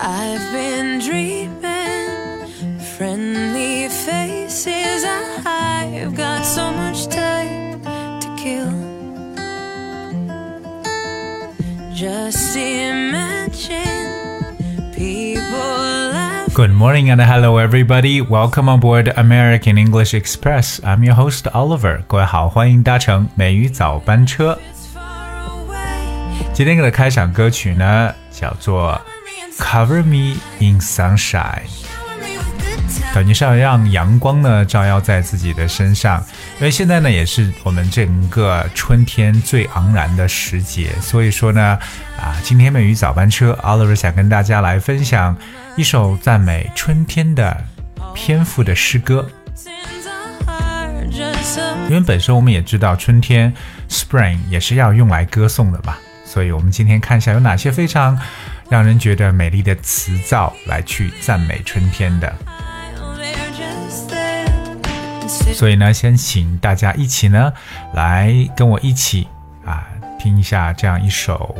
I've been dreaming friendly faces. I've got so much time to kill. Just imagine people laugh. Good morning and hello everybody. Welcome on board American English Express. I'm your host Oliver. 各位好，欢迎搭乘美语早班车。 It's far away. 今天的开场歌曲呢，叫做 Cover Me in Sunshine。感觉上让阳光呢照耀在自己的身上，因为现在呢也是我们整个春天最昂然的时节，所以说呢，啊，今天美语早班车，Oliver 想跟大家来分享一首赞美春天的篇幅的诗歌。因为本身我们也知道春天 （spring） 也是要用来歌颂的嘛，所以我们今天看一下有哪些非常让人觉得美丽的词藻来去赞美春天的。 mile, they're just there. And sit 所以呢，先请大家一起呢，来跟我一起啊，听一下这样一首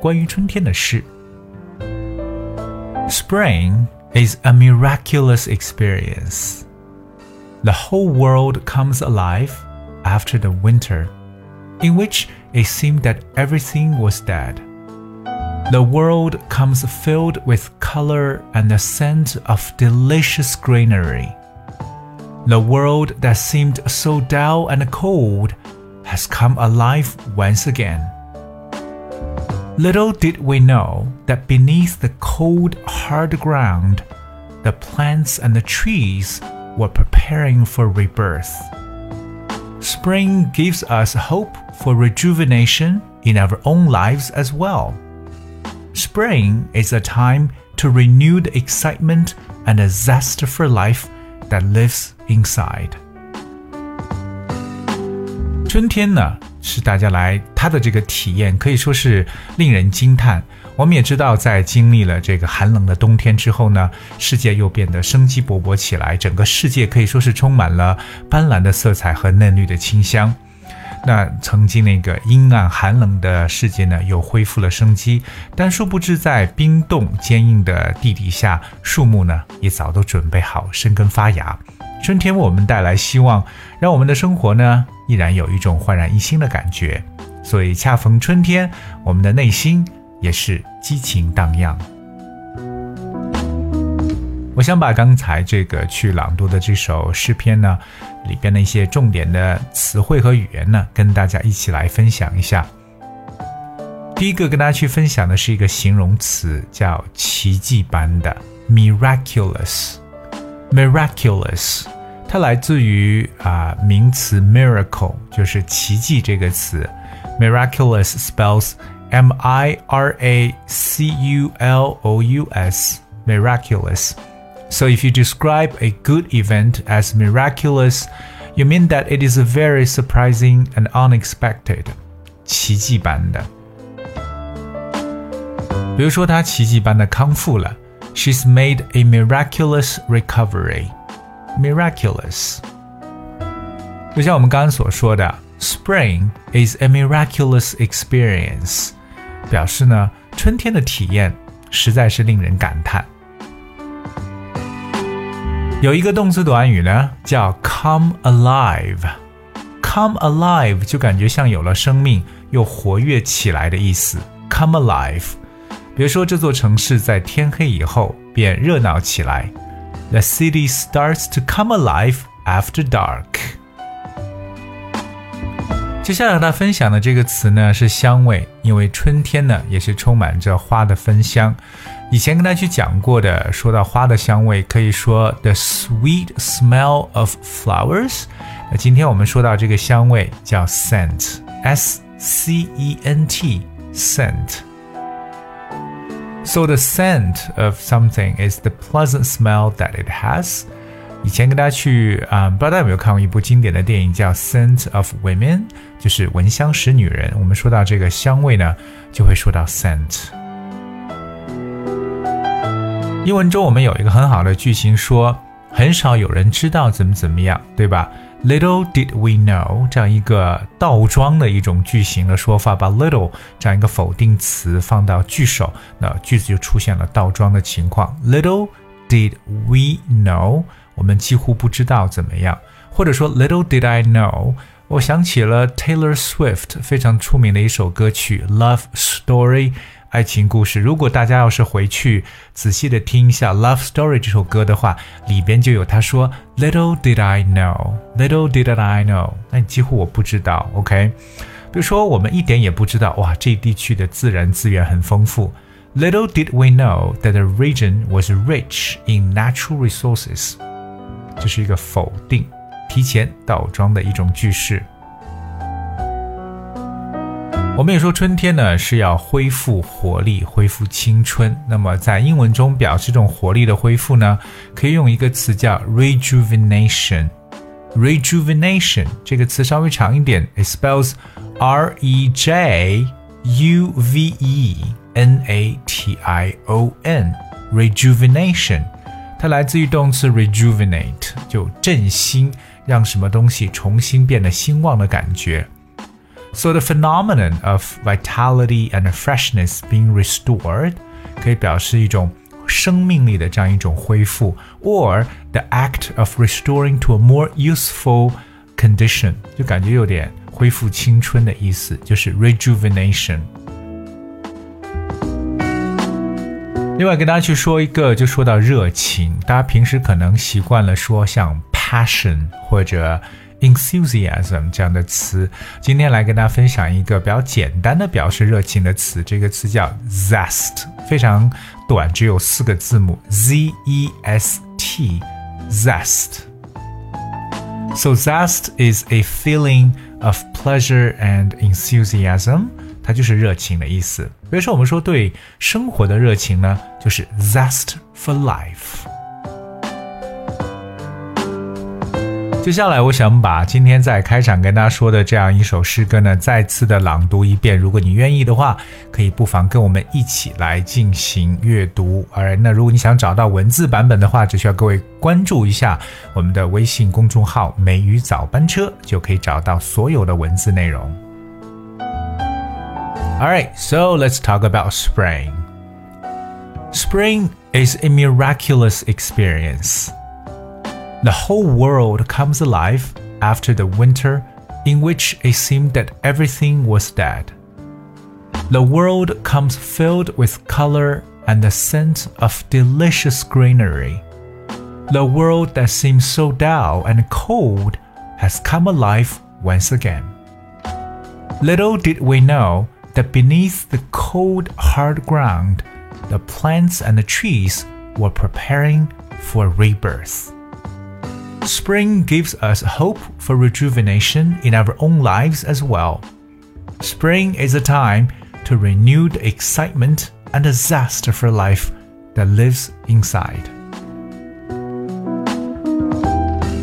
关于春天的诗。Spring is a miraculous experience. The whole world comes alive after the winter, in which it seemed that everything was dead. The world comes filled with color and the scent of delicious greenery. The world that seemed so dull and cold has come alive once again. Little did we know that beneath the cold, hard ground, the plants and the trees were preparing for rebirth. Spring gives us hope for rejuvenation in our own lives as well. Spring is a time to renew the excitement and the zest for life that lives inside. 春天呢，是大家来它的这个体验可以说是令人惊叹。我们也知道，在经历了这个寒冷的冬天之后呢，世界又变得生机勃勃起来，整个世界可以说是充满了斑斓的色彩和嫩绿的清香。那曾经那个阴暗寒冷的世界呢，又恢复了生机。但殊不知，在冰冻坚硬的地底下，树木呢也早都准备好生根发芽。春天为我们带来希望，让我们的生活呢依然有一种焕然一新的感觉。所以恰逢春天，我们的内心也是激情荡漾。我想把刚才这个去朗读的这首诗篇呢，里边的一些重点的词汇和语言呢，跟大家一起来分享一下。第一个跟大家去分享的是一个形容词，叫奇迹般的 （miraculous）。miraculous，它来自于啊、名词 miracle，就是奇迹这个词。miraculous spells M I R A C U L O U S miraculous. So if you describe a good event as miraculous, you mean that it is very surprising and unexpected. 奇迹般的。比如说，她奇迹般的康复了，She's made a miraculous recovery. Miraculous. 就像我们刚刚所说的，Spring is a miraculous experience，表示呢春天的体验实在是令人感叹。 有一个动词短语呢叫 come alive。come alive 就感觉像有了生命，又活跃起来的意思。come alive，比如说这座城市在天黑以后便热闹起来。The city starts to come alive after dark。接下来和大家分享的这个词呢是香味，因为春天呢也是充满着花的芬香。以前跟大家去讲过的，说到花的香味，可以说 the sweet smell of flowers。那今天我们说到这个香味叫 scent，s c e n t，scent。So the scent of something is the pleasant smell that it has. 以前跟大家去啊、不知道大家有没有看过一部经典的电影叫《Scent of Women》，就是《闻香识女人》。我们说到这个香味呢，就会说到 scent。英文中我们有一个很好的句型说，很少有人知道怎么怎么样，对吧 Little did we know 这样一个倒装的一种句型的说法，把 little 这样一个否定词放到句首，那句子就出现了倒装的情况。Little did we know，我们几乎不知道怎么样，或者说 Little did I know，我想起了 Taylor Swift 非常出名的一首歌曲《Love Story》。爱情故事。如果大家要是回去仔细的听一下《Love Story》这首歌的话，里边就有他说 “Little did I know, little did I know”，那几乎我不知道。OK，比如说我们一点也不知道，哇，这地区的自然资源很丰富。Little did we know that the region was rich in natural resources， 这是一个否定、提前倒装的一种句式。我们也说春天呢是要恢复活力、恢复青春。那么在英文中表示这种活力的恢复呢，可以用一个词叫 rejuvenation。rejuvenation 这个词稍微长一点，it spells R E J U V E N A T I O N。rejuvenation 它来自于动词 rejuvenate，就振兴，让什么东西重新变得兴旺的感觉。So the phenomenon of vitality and freshness being restored 可以表示一种生命力的这样一种恢复，or the act of restoring to a more useful condition 就感觉有点恢复青春的意思，就是 rejuvenation。 另外跟大家去说一个，就说到热情，大家平时可能习惯了说像 passion 或者 enthusiasm 这样的词，今天来跟大家分享一个比较简单的表示热情的词，这个词叫 zest，非常短，只有四个字母 z e s t，zest。So zest is a feeling of pleasure and enthusiasm，它就是热情的意思。比如说我们说对生活的热情呢，就是 zest for life。接下来，我想把今天在开场跟大家说的这样一首诗歌呢，再次的朗读一遍。如果你愿意的话，可以不妨跟我们一起来进行阅读。而那如果你想找到文字版本的话，只需要各位关注一下我们的微信公众号“美语早班车”，就可以找到所有的文字内容。Alright, so let's talk about spring. Spring is a miraculous experience. The whole world comes alive after the winter in which it seemed that everything was dead. The world comes filled with color and the scent of delicious greenery. The world that seemed so dull and cold has come alive once again. Little did we know that beneath the cold, hard ground, the plants and the trees were preparing for rebirth. Spring gives us hope for rejuvenation in our own lives as well. Spring is a time to renew the excitement and the zest for life that lives inside.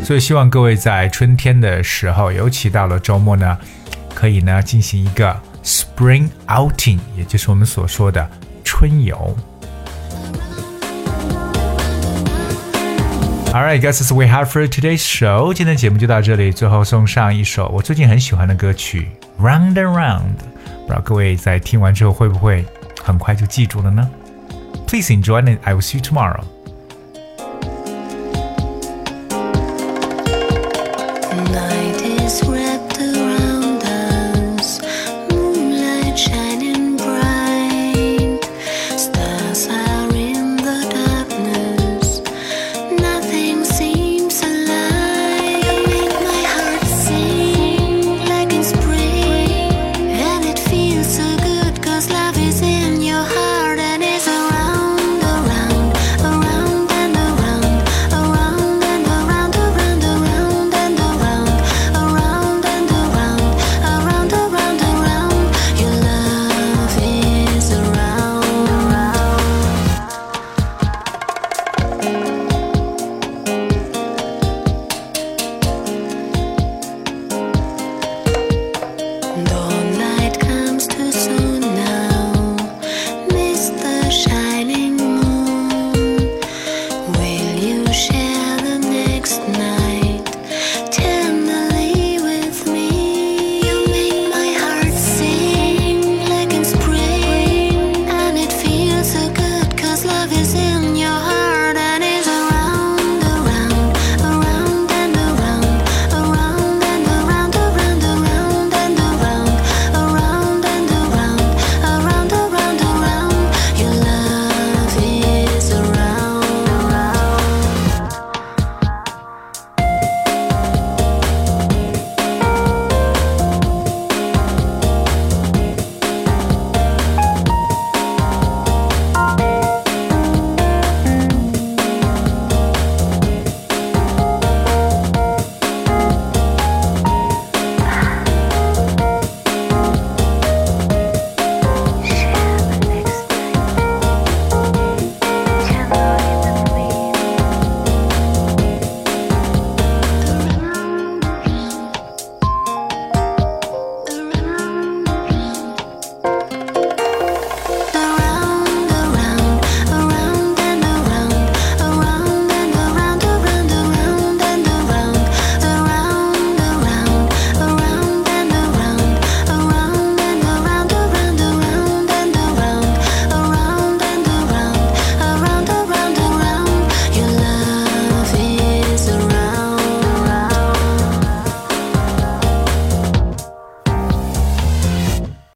所以希望各位在春天的时候，尤其到了周末呢，可以呢进行一个 spring outing，也就是我们所说的春游。Alright, guys, that's we have for today's show. 今天节目就到这里，最后送上一首我最近很喜欢的歌曲《Round and Round》，不知道各位在听完之后会不会很快就记住了呢？Please enjoy and I will see you tomorrow. The night is wrapped